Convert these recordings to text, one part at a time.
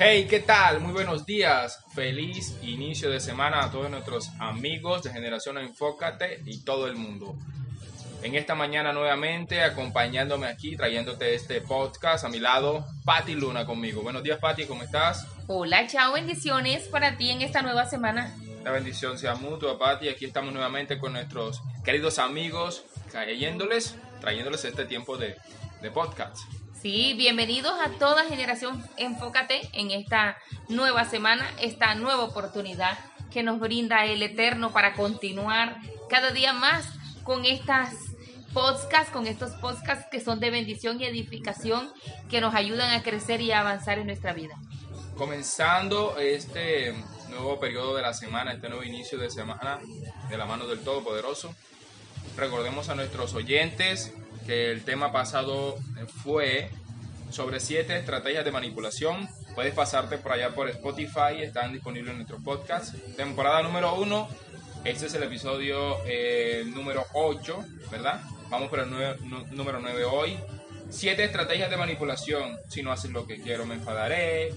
Hey, ¿qué tal? Muy buenos días. Feliz inicio de semana a todos nuestros amigos de Generación Enfócate y todo el mundo. En esta mañana nuevamente acompañándome aquí, trayéndote este podcast a mi lado, Patti Luna conmigo. Buenos días, Patti, ¿cómo estás? Hola, chao, bendiciones para ti en esta nueva semana. La bendición sea mutua, Patti. Aquí estamos nuevamente con nuestros queridos amigos, trayéndoles, trayéndoles este tiempo de, de podcast. Sí, bienvenidos a toda generación Enfócate en esta nueva semana, esta nueva oportunidad que nos brinda el Eterno para continuar cada día más con estas podcasts, con estos podcasts que son de bendición y edificación que nos ayudan a crecer y a avanzar en nuestra vida. Comenzando este nuevo periodo de la semana, este nuevo inicio de semana de la mano del Todopoderoso, recordemos a nuestros oyentes el tema pasado fue sobre siete estrategias de manipulación. Puedes pasarte por allá por Spotify, están disponibles en nuestro podcast. Temporada número uno, este es el episodio eh, número 8, ¿verdad? Vamos por el número 9 hoy. Siete estrategias de manipulación. Si no haces lo que quiero, me enfadaré.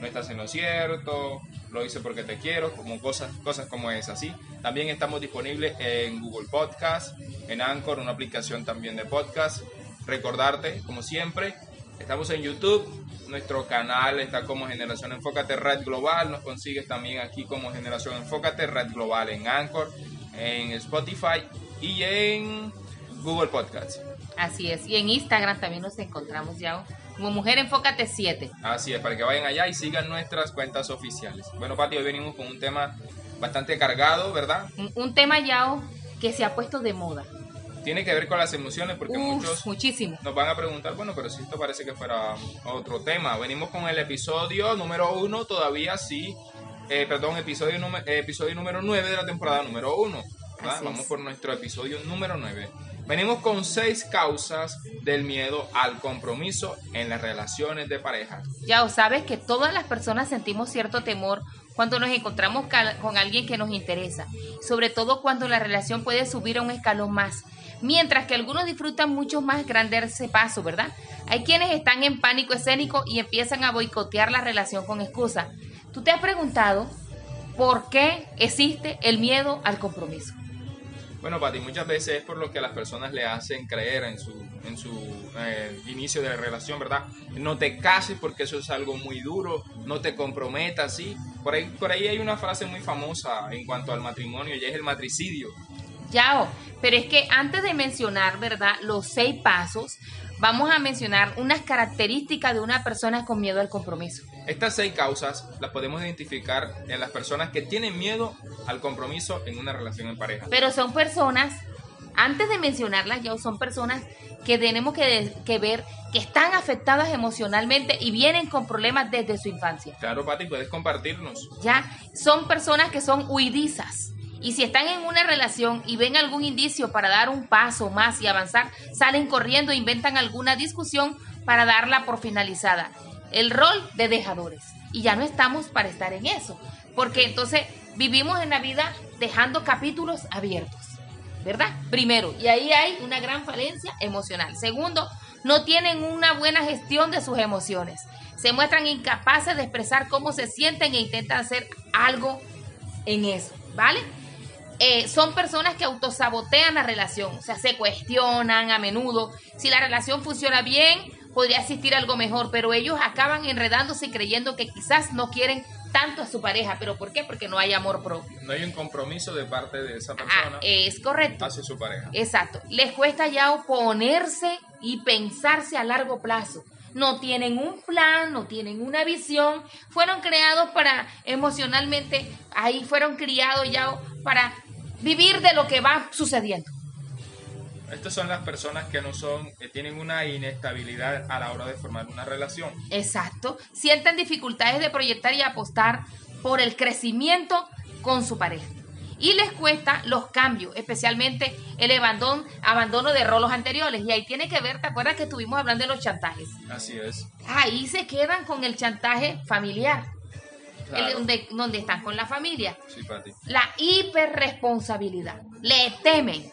No estás en lo cierto. Lo hice porque te quiero. Como cosas, cosas como esas, ¿sí? También estamos disponibles en Google Podcast, en Anchor, una aplicación también de podcast. Recordarte, como siempre, estamos en YouTube. Nuestro canal está como Generación Enfócate Red Global. Nos consigues también aquí como Generación Enfócate Red Global en Anchor, en Spotify y en Google Podcasts. Así es. Y en Instagram también nos encontramos ya como Mujer Enfócate 7. Así es, para que vayan allá y sigan nuestras cuentas oficiales. Bueno, Pati, hoy venimos con un tema bastante cargado, ¿verdad? Un, tema ya que se ha puesto de moda. Tiene que ver con las emociones porque muchos muchísimo. nos van a preguntar, bueno, pero si esto parece que fuera otro tema. Venimos con el episodio número uno, todavía sí, eh, perdón, episodio, episodio número 9 de la temporada número 1. Vamos por nuestro episodio número 9. Venimos con seis causas del miedo al compromiso en las relaciones de pareja. Ya o sabes que todas las personas sentimos cierto temor cuando nos encontramos con alguien que nos interesa, sobre todo cuando la relación puede subir a un escalón más, mientras que algunos disfrutan mucho más grande ese paso, ¿verdad? Hay quienes están en pánico escénico y empiezan a boicotear la relación con excusa. ¿Tú te has preguntado por qué existe el miedo al compromiso? Bueno, Pati, muchas veces es por lo que las personas le hacen creer en su, en su eh, inicio de la relación, ¿verdad? No te cases porque eso es algo muy duro, no te comprometas, ¿sí? Por ahí, por ahí hay una frase muy famosa en cuanto al matrimonio y es el matricidio. Yao, pero es que antes de mencionar, ¿verdad? Los seis pasos, vamos a mencionar unas características de una persona con miedo al compromiso. Estas seis causas las podemos identificar en las personas que tienen miedo al compromiso en una relación en pareja. Pero son personas, antes de mencionarlas, ya son personas que tenemos que, que ver que están afectadas emocionalmente y vienen con problemas desde su infancia. Claro, Pati, puedes compartirnos. Ya son personas que son huidizas. Y si están en una relación y ven algún indicio para dar un paso más y avanzar, salen corriendo e inventan alguna discusión para darla por finalizada. El rol de dejadores. Y ya no estamos para estar en eso. Porque entonces vivimos en la vida dejando capítulos abiertos. ¿Verdad? Primero, y ahí hay una gran falencia emocional. Segundo, no tienen una buena gestión de sus emociones. Se muestran incapaces de expresar cómo se sienten e intentan hacer algo en eso, ¿vale? Eh, son personas que autosabotean la relación, o sea, se cuestionan a menudo si la relación funciona bien, podría existir algo mejor, pero ellos acaban enredándose y creyendo que quizás no quieren tanto a su pareja, pero ¿por qué? Porque no hay amor propio. No hay un compromiso de parte de esa Ah, persona es correcto. hacia su pareja. Exacto. Les cuesta ya oponerse y pensarse a largo plazo. No tienen un plan, no tienen una visión. Fueron creados para emocionalmente, ahí fueron criados ya para vivir de lo que va sucediendo. Estas son las personas que no son, que tienen una inestabilidad a la hora de formar una relación. Exacto. Sienten dificultades de proyectar y apostar por el crecimiento con su pareja. Y les cuesta los cambios, especialmente el abandono, abandono de roles anteriores. Y ahí tiene que ver, ¿te acuerdas que estuvimos hablando de los chantajes? Así es. Ahí se quedan con el chantaje familiar, el donde, donde están con la familia. Sí, Pati. La hiperresponsabilidad. Le temen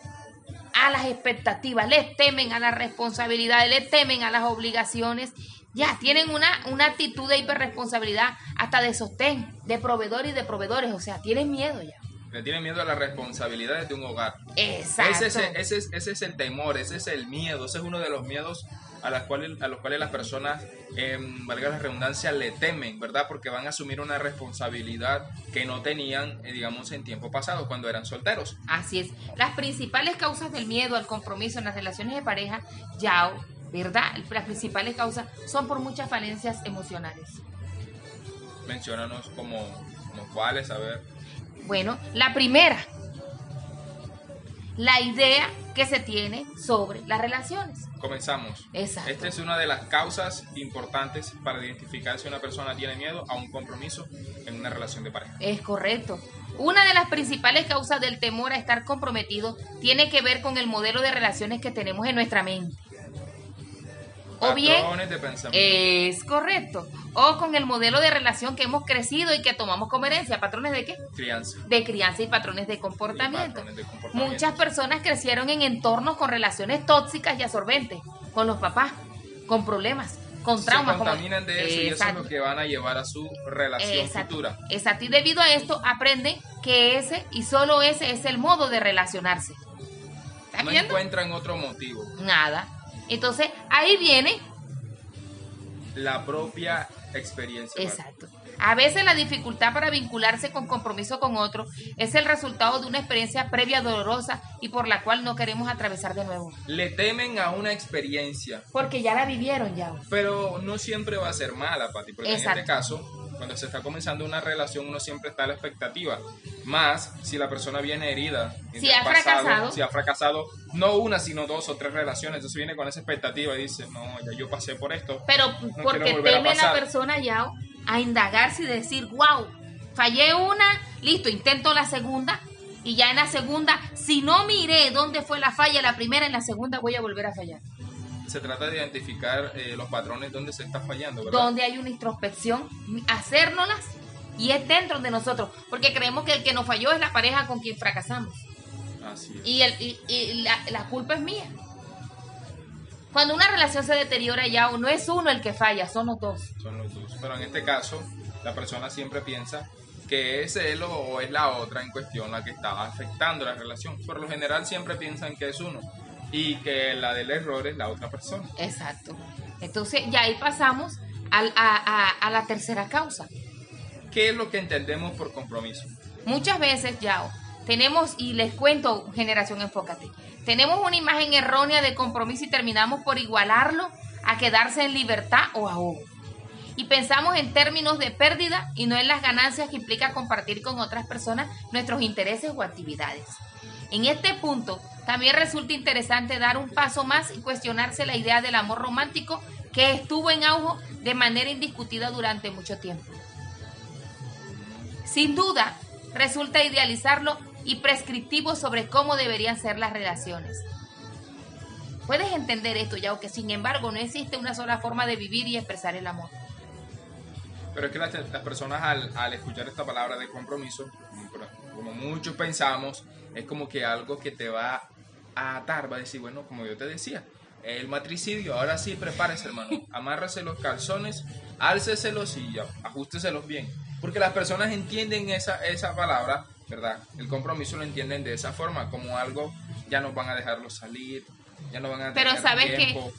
a las expectativas, le temen a las responsabilidades, le temen a las obligaciones Ya, tienen una, una actitud de hiperresponsabilidad, hasta de sostén, de proveedor y de proveedores. O sea, tienen miedo ya. Le tienen miedo a las responsabilidades de un hogar. Exacto. Ese es, ese, es, ese es el temor, ese es el miedo, ese es uno de los miedos a, las cuales, a los cuales las personas, eh, valga la redundancia, le temen, ¿verdad? Porque van a asumir una responsabilidad que no tenían, eh, digamos, en tiempo pasado, cuando eran solteros. Así es. Las principales causas del miedo al compromiso en las relaciones de pareja, ya, ¿verdad? Las principales causas son por muchas falencias emocionales. Menciónanos como, como cuáles, a ver. Bueno, la primera, la idea que se tiene sobre las relaciones. Comenzamos. Exacto. Esta es una de las causas importantes para identificar si una persona tiene miedo a un compromiso en una relación de pareja. Es correcto. Una de las principales causas del temor a estar comprometido tiene que ver con el modelo de relaciones que tenemos en nuestra mente. O bien, de es correcto. O con el modelo de relación que hemos crecido y que tomamos como herencia. ¿Patrones de qué? crianza. De crianza y patrones de comportamiento. patrones de comportamiento. Muchas personas crecieron en entornos con relaciones tóxicas y absorbentes, con los papás, con problemas, con traumas. Se como- contaminan de eso y eso es Exacto. lo que van a llevar a su relación Exacto. futura. Exacto. Y debido a esto aprenden que ese y solo ese es el modo de relacionarse. ¿Estás No viendo? encuentran otro motivo. Nada. Entonces ahí viene La propia experiencia. Exacto. A veces la dificultad para vincularse con compromiso con otro es el resultado de una experiencia previa dolorosa y por la cual no queremos atravesar de nuevo. Le temen a una experiencia, Porque ya la vivieron ya. pero no siempre va a ser mala, Pati, porque en este caso, cuando se está comenzando una relación, uno siempre está a la expectativa. Más si la persona viene herida. Si ha fracasado. Si ha fracasado, no una, sino dos o tres relaciones. Entonces viene con esa expectativa y dice, no, ya yo pasé por esto. Pero porque volver a teme la persona ya a indagarse y decir, wow, fallé una, listo, intento la segunda. Y ya en la segunda, si no miré dónde fue la falla, la primera, en la segunda voy a volver a fallar. Se trata de identificar eh, los patrones donde se está fallando, ¿verdad? donde hay una introspección, hacérnoslas y es dentro de nosotros, porque creemos que el que nos falló es la pareja con quien fracasamos Así es. y, el, y, y la, la culpa es mía. Cuando una relación se deteriora ya no es uno el que falla, son los dos. son los dos. Pero en este caso, la persona siempre piensa que es él o- o es la otra en cuestión la que está afectando la relación. Por lo general siempre piensan que es uno y que la del error es la otra persona. Exacto. Entonces ya ahí pasamos al- a, a- a la tercera causa. ¿Qué es lo que entendemos por compromiso? Muchas veces, Yao, tenemos, y les cuento, generación Enfócate, tenemos una imagen errónea de compromiso y terminamos por igualarlo a quedarse en libertad o ahogo. Y pensamos en términos de pérdida y no en las ganancias que implica compartir con otras personas nuestros intereses o actividades. En este punto, también resulta interesante dar un paso más y cuestionarse la idea del amor romántico que estuvo en auge de manera indiscutida durante mucho tiempo. Sin duda, resulta idealizarlo y prescriptivo sobre cómo deberían ser las relaciones. Puedes entender esto, ya que sin embargo no existe una sola forma de vivir y expresar el amor. Pero es que las, personas al, al escuchar esta palabra de compromiso, como muchos pensamos, es como que algo que te va a atar, va a decir, bueno, como yo te decía, el matricidio, ahora sí prepárese hermano, amárrese los calzones, álceselos y ajusteselos bien. Porque las personas entienden esa, esa palabra, ¿verdad? El compromiso lo entienden de esa forma, como algo, ya no van a dejarlo salir, ya no van a Pero sabes que tiempo.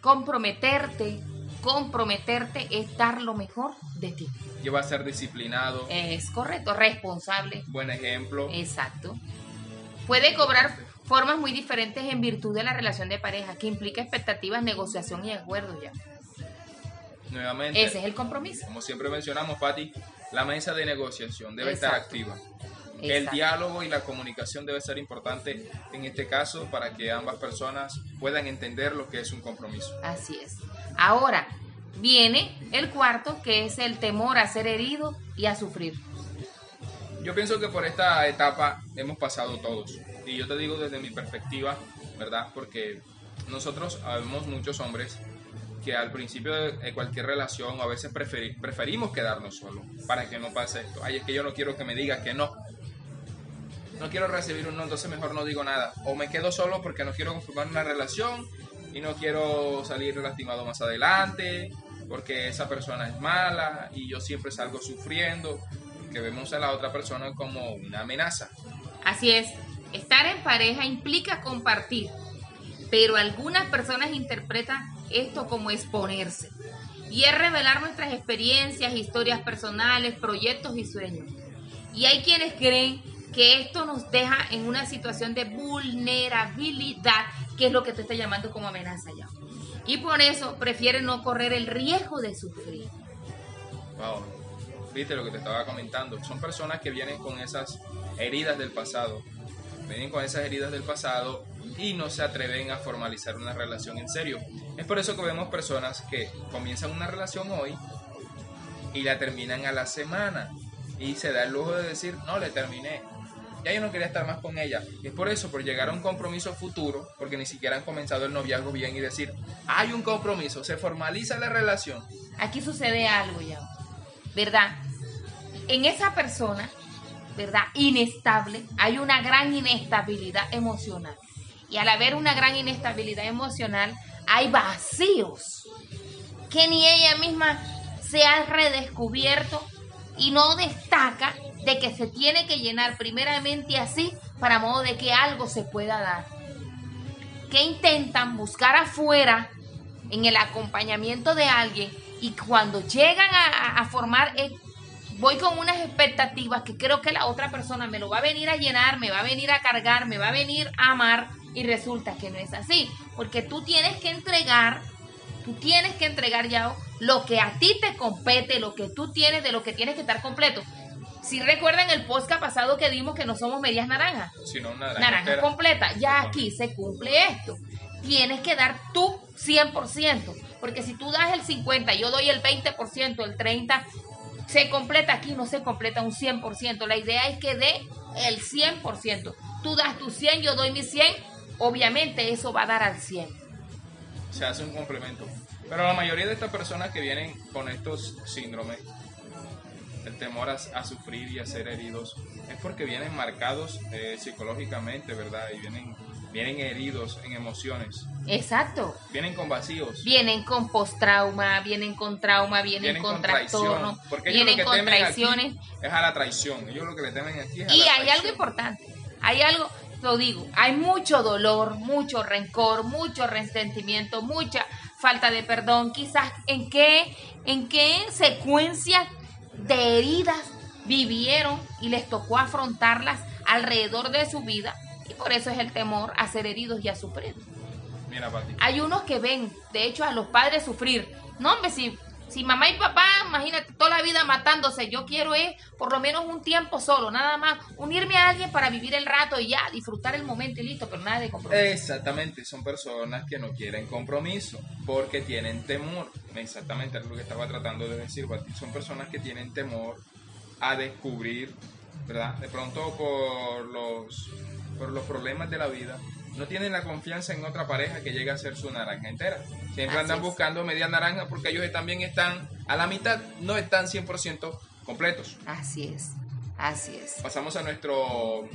comprometerte, comprometerte es dar lo mejor de ti. que va a ser disciplinado, Es correcto, responsable. buen ejemplo. Exacto. Puede cobrar formas muy diferentes en virtud de la relación de pareja, que implica expectativas, negociación y acuerdo ya. Nuevamente, Ese es el compromiso. como siempre mencionamos, Patti, la mesa de negociación debe estar Exacto. activa. El diálogo y la comunicación debe ser importante en este caso para que ambas personas puedan entender lo que es un compromiso. Así es. Ahora viene el cuarto, que es el temor a ser herido y a sufrir. Yo pienso que por esta etapa hemos pasado todos. Y yo te digo desde mi perspectiva, ¿verdad? Porque nosotros habemos muchos hombres que al principio de cualquier relación a veces preferi- preferimos quedarnos solos para que no pase esto. Ay, es que yo no quiero que me diga que no. No quiero recibir un no, entonces mejor no digo nada. O me quedo solo porque no quiero conformar una relación y no quiero salir lastimado más adelante porque esa persona es mala y yo siempre salgo sufriendo, que vemos a la otra persona como una amenaza. Así es, estar en pareja implica compartir, pero algunas personas interpretan esto como exponerse. Y es revelar nuestras experiencias, historias personales, proyectos y sueños. Y hay quienes creen que esto nos deja en una situación de vulnerabilidad, que es lo que tú estás llamando como amenaza ya. Y por eso prefieren no correr el riesgo de sufrir. Wow, viste lo que te estaba comentando. Son personas que vienen con esas heridas del pasado. Vienen con esas heridas del pasado y no se atreven a formalizar una relación en serio. Es por eso que vemos personas que comienzan una relación hoy y la terminan a la semana y se da el lujo de decir, no, le terminé. Ya yo no quería estar más con ella. es por eso, por llegar a un compromiso futuro, porque ni siquiera han comenzado el noviazgo bien y decir, hay un compromiso, se formaliza la relación. Aquí sucede algo ya, ¿verdad? En esa persona, ¿verdad? Inestable, hay una gran inestabilidad emocional. Y al haber una gran inestabilidad emocional, hay vacíos que ni ella misma se ha redescubierto y no destaca de que se tiene que llenar primeramente así para modo de que algo se pueda dar. Que intentan buscar afuera en el acompañamiento de alguien y cuando llegan a, formar, eh, voy con unas expectativas que creo que la otra persona me lo va a venir a llenar, me va a venir a cargar, me va a venir a amar y resulta que no es así, porque tú tienes que entregar, tú tienes que entregar ya lo que a ti te compete, lo que tú tienes, de lo que tienes que estar completo. Si recuerdan el podcast pasado que dimos que no somos medias naranjas, sino naranja, naranja completa, ya aquí se cumple esto. Tienes que dar tú 100%, porque si tú das el 50, yo doy el 20%, el 30, se completa aquí, no se completa un 100%. La idea es que dé el 100%. Tú das tu 100, yo doy mi 100, obviamente eso va a dar al 100. Se hace un complemento. Pero la mayoría de estas personas que vienen con estos síndromes, el temor a, sufrir y a ser heridos, es porque vienen marcados eh, psicológicamente, ¿verdad? Y vienen, vienen heridos en emociones. Exacto. Vienen con vacíos. Vienen con post-trauma, vienen con trauma, vienen, con, trastorno, vienen con traiciones. Es a la traición. Ellos lo que le temen aquí es a Y hay algo importante. Hay algo, lo digo, hay mucho dolor, mucho rencor, mucho resentimiento, mucha falta de perdón, quizás en qué, en qué secuencia de heridas vivieron y les tocó afrontarlas alrededor de su vida y por eso es el temor a ser heridos y a sufrir. Mira, Pati. Hay unos que ven, de hecho, a los padres sufrir. No, hombre, si si mamá y papá, imagínate, toda la vida matándose, yo quiero es por lo menos un tiempo solo, nada más, unirme a alguien para vivir el rato y ya, disfrutar el momento y listo, pero nada de compromiso. Exactamente, son personas que no quieren compromiso porque tienen temor. Exactamente, es lo que estaba tratando de decir, son personas que tienen temor a descubrir, ¿verdad? De pronto por los, por los problemas de la vida, no tienen la confianza en otra pareja que llegue a ser su naranja entera. Siempre andan buscando media naranja porque ellos también están a la mitad, no están 100% completos. Así es, así es. Pasamos a nuestro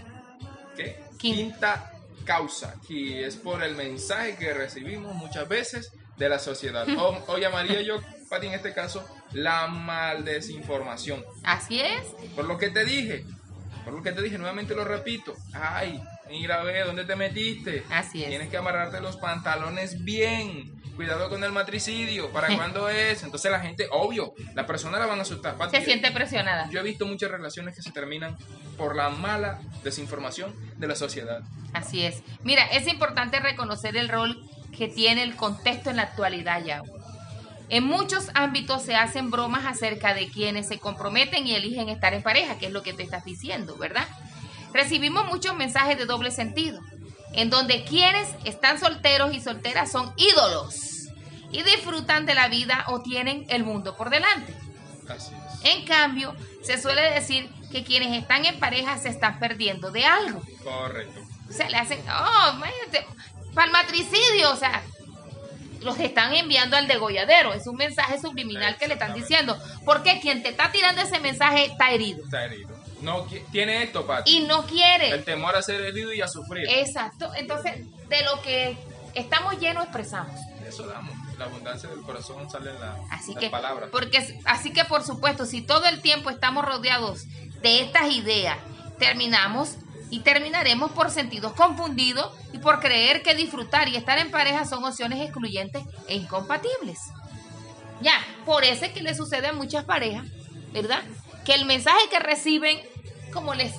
¿qué? quinta causa, que es por el mensaje que recibimos muchas veces de la sociedad. O, llamaría yo, Pati, en este caso, la maldesinformación. Así es. Por lo que te dije, por lo que te dije, nuevamente lo repito. Ay, Mira, ve, ¿dónde te metiste? Así es. Tienes que amarrarte los pantalones bien. Cuidado con el matricidio. ¿Para cuándo es? Entonces la gente, obvio, la persona la van a asustar. Se siente presionada. Yo he visto muchas relaciones que se terminan por la mala desinformación de la sociedad. Así es. Mira, es importante reconocer el rol que tiene el contexto en la actualidad ya. En muchos ámbitos se hacen bromas acerca de quienes se comprometen y eligen estar en pareja, que es lo que te estás diciendo, ¿verdad? Recibimos muchos mensajes de doble sentido, en donde quienes están solteros y solteras son ídolos y disfrutan de la vida o tienen el mundo por delante. En cambio, se suele decir que quienes están en pareja se están perdiendo de algo. Correcto. Se le hacen, oh, imagínate, para el matricidio, o sea, los están enviando al degolladero. Es un mensaje subliminal que le están diciendo. Porque quien te está tirando ese mensaje está herido. Está herido. No tiene esto, Pati. Y no quiere. El temor a ser herido y a sufrir. Exacto. Entonces, de lo que estamos llenos, expresamos. Eso damos. La abundancia del corazón sale en la, Así las que, palabras. porque, así que, por supuesto, si todo el tiempo estamos rodeados de estas ideas, terminamos y terminaremos por sentidos confundidos y por creer que disfrutar y estar en pareja son opciones excluyentes e incompatibles. Ya, por eso es que le sucede a muchas parejas, ¿verdad? Que el mensaje que reciben, como les...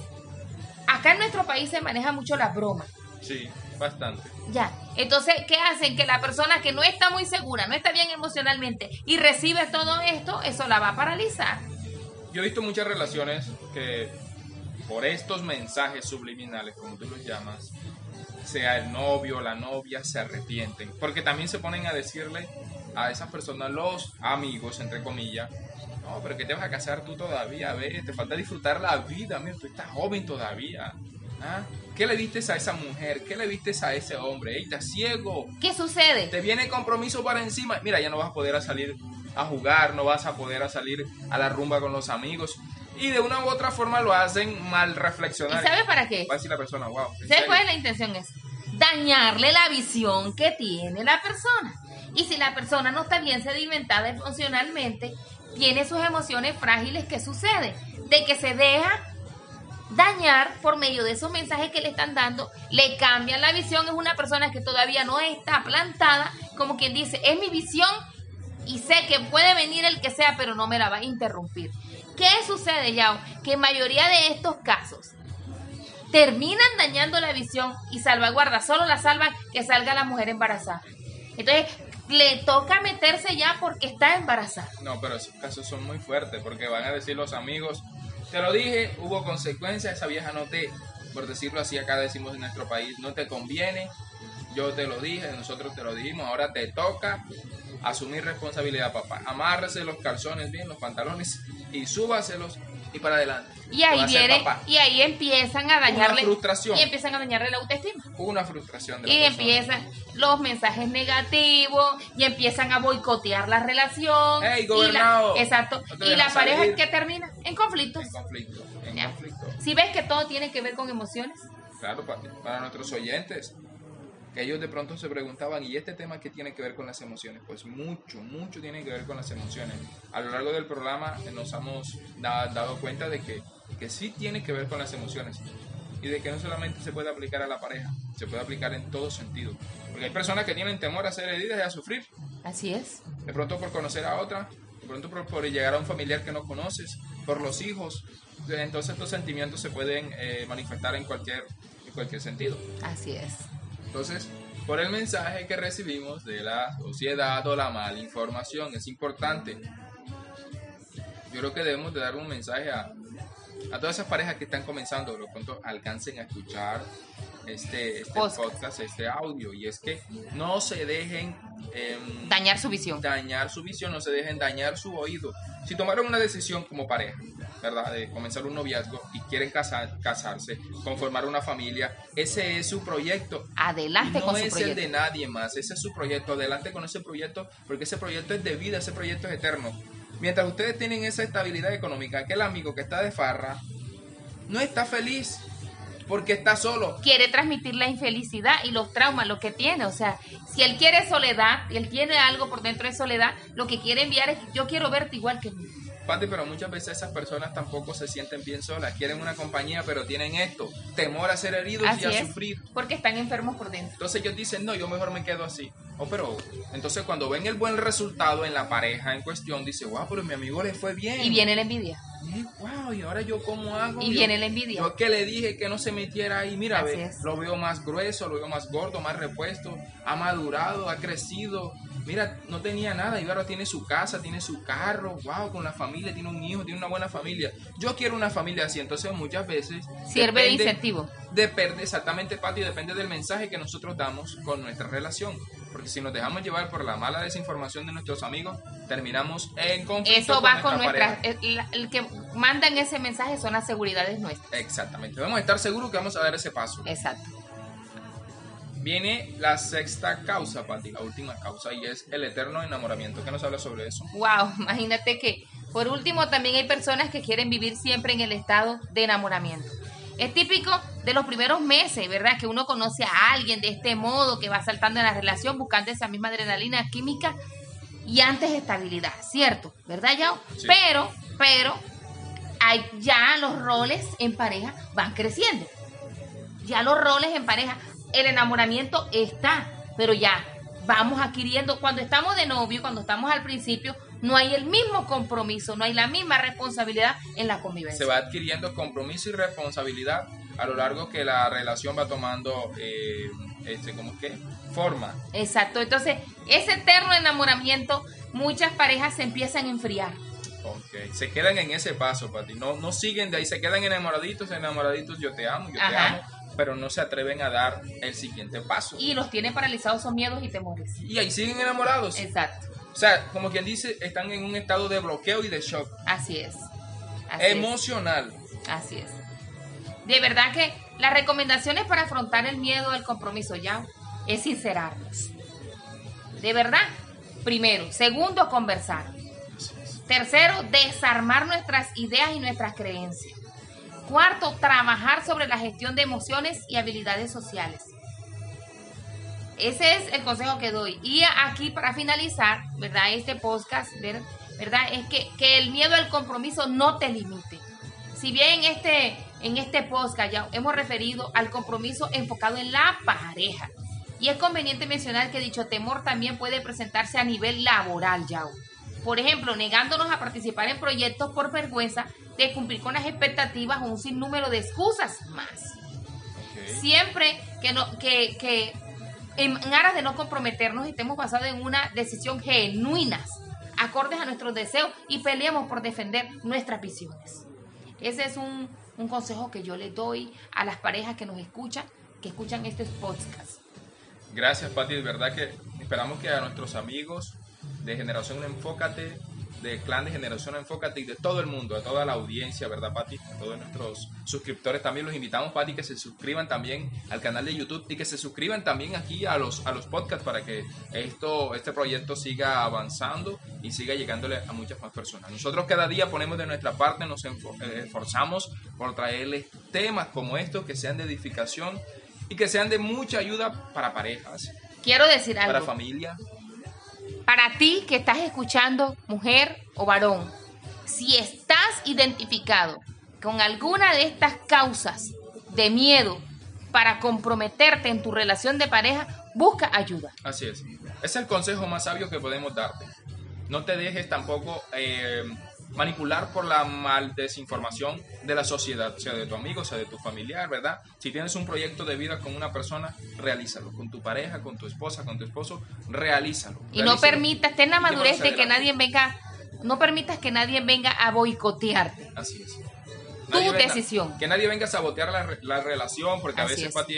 Acá en nuestro país se maneja mucho la broma. Sí, bastante. Ya. Entonces, ¿qué hacen? Que la persona que no está muy segura, no está bien emocionalmente y recibe todo esto, eso la va a paralizar. Yo he visto muchas relaciones que por estos mensajes subliminales, como tú los llamas, sea el novio o la novia, se arrepienten. Porque también se ponen a decirle a esas personas, los amigos, entre comillas, no, pero que te vas a casar tú todavía, a ver, te falta disfrutar la vida, mira, tú estás joven todavía. ¿Ah? ¿Qué le vistes a esa mujer? ¿Qué le vistes a ese hombre? ¡Ey, estás ciego! ¿Qué sucede? Te viene compromiso para encima. Mira, ya no vas a poder a salir a jugar, no vas a poder a salir a la rumba con los amigos. Y de una u otra forma lo hacen mal ¿Y reflexionar. sabe para qué? Va a decir la persona, wow. ¿en ¿Sabe serio? cuál es la intención? Es dañarle la visión que tiene la persona. Y si la persona no está bien sedimentada emocionalmente, tiene sus emociones frágiles, ¿qué sucede? De que se deja dañar por medio de esos mensajes que le están dando, le cambian la visión, es una persona que todavía no está plantada, como quien dice, es mi visión y sé que puede venir el que sea, pero no me la va a interrumpir. ¿Qué sucede, Yao? Que en mayoría de estos casos terminan dañando la visión y salvaguarda, solo la salvan que salga la mujer embarazada. Entonces, le toca meterse ya porque está embarazada. No, pero esos casos son muy fuertes porque van a decir los amigos, te lo dije, hubo consecuencias, esa vieja no te, por decirlo así, acá decimos en nuestro país, no te conviene, yo te lo dije, nosotros te lo dijimos, ahora te toca asumir responsabilidad, papá. Amárrese los calzones bien, los pantalones y súbaselos y para adelante. Y ahí viene, y ahí empiezan a dañarle frustración. y empiezan a dañarle la autoestima. Una frustración de la Y persona. empiezan los mensajes negativos y empiezan a boicotear la relación. Ey, y la, exacto. no y la pareja salir. que termina en conflictos. En conflicto, en conflicto. Si ves que todo tiene que ver con emociones, Claro, para, para nuestros oyentes, que ellos de pronto se preguntaban, ¿y este tema qué tiene que ver con las emociones? Pues mucho, mucho tiene que ver con las emociones. A lo largo del programa eh, nos hemos da- dado cuenta de que, que sí tiene que ver con las emociones y de que no solamente se puede aplicar a la pareja, se puede aplicar en todo sentido. Porque hay personas que tienen temor a ser heridas y a sufrir, así es. de pronto por conocer a otra, de pronto por, por llegar a un familiar que no conoces, por los hijos. Entonces estos sentimientos se pueden eh, manifestar en cualquier, en cualquier sentido. Así es. Entonces, por el mensaje que recibimos de la sociedad o la mala información, es importante. Yo creo que debemos de dar un mensaje a, a todas esas parejas que están comenzando, de pronto alcancen a escuchar este, este Podcast. este audio, y es que no se dejen em, Dañar su visión. dañar su visión, no se dejen dañar su oído. Si tomaron una decisión como pareja, ¿verdad? De comenzar un noviazgo y quieren casar, casarse, conformar una familia, ese es su proyecto. Adelante no con su es proyecto. el de nadie más, ese es su proyecto. Adelante con ese proyecto, porque ese proyecto es de vida, ese proyecto es eterno. Mientras ustedes tienen esa estabilidad económica, aquel amigo que está de farra no está feliz porque está solo. quiere transmitir la infelicidad y los traumas, lo que tiene. O sea, si él quiere soledad, él tiene algo por dentro de soledad, lo que quiere enviar es, yo quiero verte igual que mí. Pati, pero muchas veces esas personas tampoco se sienten bien solas, quieren una compañía, pero tienen esto, temor a ser heridos Así y a es, sufrir. porque están enfermos por dentro. Entonces ellos dicen, no, yo mejor me quedo así. Oh, pero entonces cuando ven el buen resultado en la pareja en cuestión, dice, wow, pero mi amigo le fue bien. Y viene la envidia. Y, wow, y ahora yo cómo hago. Y Yo- viene la envidia. Yo que le dije que no se metiera ahí, mira, ve, lo veo más grueso, lo veo más gordo, más repuesto, ha madurado, ha crecido. Mira, no tenía nada y ahora tiene su casa, tiene su carro, wow, con la familia, tiene un hijo, tiene una buena familia. Yo quiero una familia así, entonces muchas veces Sirve de incentivo. Depende, exactamente, Pati, depende del mensaje que nosotros damos con nuestra relación. Porque si nos dejamos llevar por la mala desinformación de nuestros amigos, terminamos en conflicto Eso va con nuestra nuestra... pareja. El, que manda en ese mensaje son las seguridades nuestras. Exactamente. Debemos estar seguros que vamos a dar ese paso. Exacto. Viene la sexta causa, Pati, la última causa, y es el eterno enamoramiento. ¿Qué nos habla sobre eso? Wow, imagínate que por último también hay personas que quieren vivir siempre en el estado de enamoramiento. Es típico de los primeros meses, ¿verdad? Que uno conoce a alguien de este modo, que va saltando en la relación, buscando esa misma adrenalina química y antes estabilidad, ¿cierto? ¿Verdad, Yao? Pero, pero, hay, ya los roles en pareja van creciendo. Ya los roles en pareja, el enamoramiento está, pero ya vamos adquiriendo, cuando estamos de novio, cuando estamos al principio, no hay el mismo compromiso, no hay la misma responsabilidad en la convivencia. Se va adquiriendo compromiso y responsabilidad a lo largo que la relación va tomando, eh, este, ¿cómo que? Forma. Exacto, entonces ese eterno enamoramiento, muchas parejas se empiezan a enfriar. Ok, se quedan en ese paso, Pati. No, no siguen de ahí, se quedan enamoraditos, enamoraditos, yo te amo, yo te amo, pero no se atreven a dar el siguiente paso. Y los tienen paralizados son miedos y temores. Y ahí siguen enamorados. Exacto. O sea, como quien dice, están en un estado de bloqueo y de shock. Así es. Emocional. Así es. De verdad que las recomendaciones para afrontar el miedo al compromiso ya es sincerarnos. De verdad. Primero. Segundo, conversar. Tercero, desarmar nuestras ideas y nuestras creencias. Cuarto, trabajar sobre la gestión de emociones y habilidades sociales. Ese es el consejo que doy. Y aquí para finalizar, ¿verdad? Este podcast, ¿verdad? Es que, que el miedo al compromiso no te limite. Si bien en este, en este podcast ya hemos referido al compromiso enfocado en la pareja. Y es conveniente mencionar que dicho temor también puede presentarse a nivel laboral, ya. Por ejemplo, negándonos a participar en proyectos por vergüenza de cumplir con las expectativas o un sinnúmero de excusas más. Siempre que, no, que, que en aras de no comprometernos, estemos basados en una decisión genuina, acordes a nuestros deseos y peleemos por defender nuestras visiones. Ese es un, un consejo que yo le doy a las parejas que nos escuchan, que escuchan este podcast. Gracias, Pati. De verdad que esperamos que a nuestros amigos de Generación Enfócate de Clan de Generación Enfócate y de todo el mundo, a toda la audiencia, ¿verdad, Pati? A todos nuestros suscriptores también los invitamos, Pati, que se suscriban también al canal de YouTube y que se suscriban también aquí a los, a los podcasts para que esto, este proyecto siga avanzando y siga llegándole a muchas más personas. Nosotros cada día ponemos de nuestra parte, nos eh, esforzamos por traerles temas como estos que sean de edificación y que sean de mucha ayuda para parejas. Quiero decir algo. Para familia para ti que estás escuchando, mujer o varón, si estás identificado con alguna de estas causas de miedo para comprometerte en tu relación de pareja, busca ayuda. Así es. Es el consejo más sabio que podemos darte. No te dejes tampoco eh, manipular por la mal desinformación de la sociedad, sea de tu amigo, sea de tu familiar, ¿verdad? Si tienes un proyecto de vida con una persona, realízalo. Con tu pareja, con tu esposa, con tu esposo, realízalo. Y no permitas, ten la madurez de que nadie venga, no permitas que nadie venga a boicotearte. Así es. tu decisión. Que nadie venga a sabotear la, relación, porque a veces, Pati,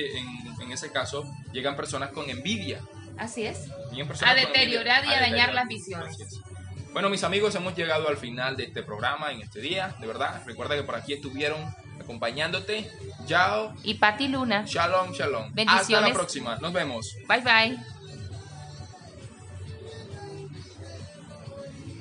en, ese caso, llegan personas con envidia. Así es. A deteriorar y a, dañar las visiones. Bueno, mis amigos, hemos llegado al final de este programa en este día, de verdad. Recuerda que por aquí estuvieron acompañándote Yao y Pati Luna. Shalom, shalom. Bendiciones. Hasta la próxima. Nos vemos. Bye, bye.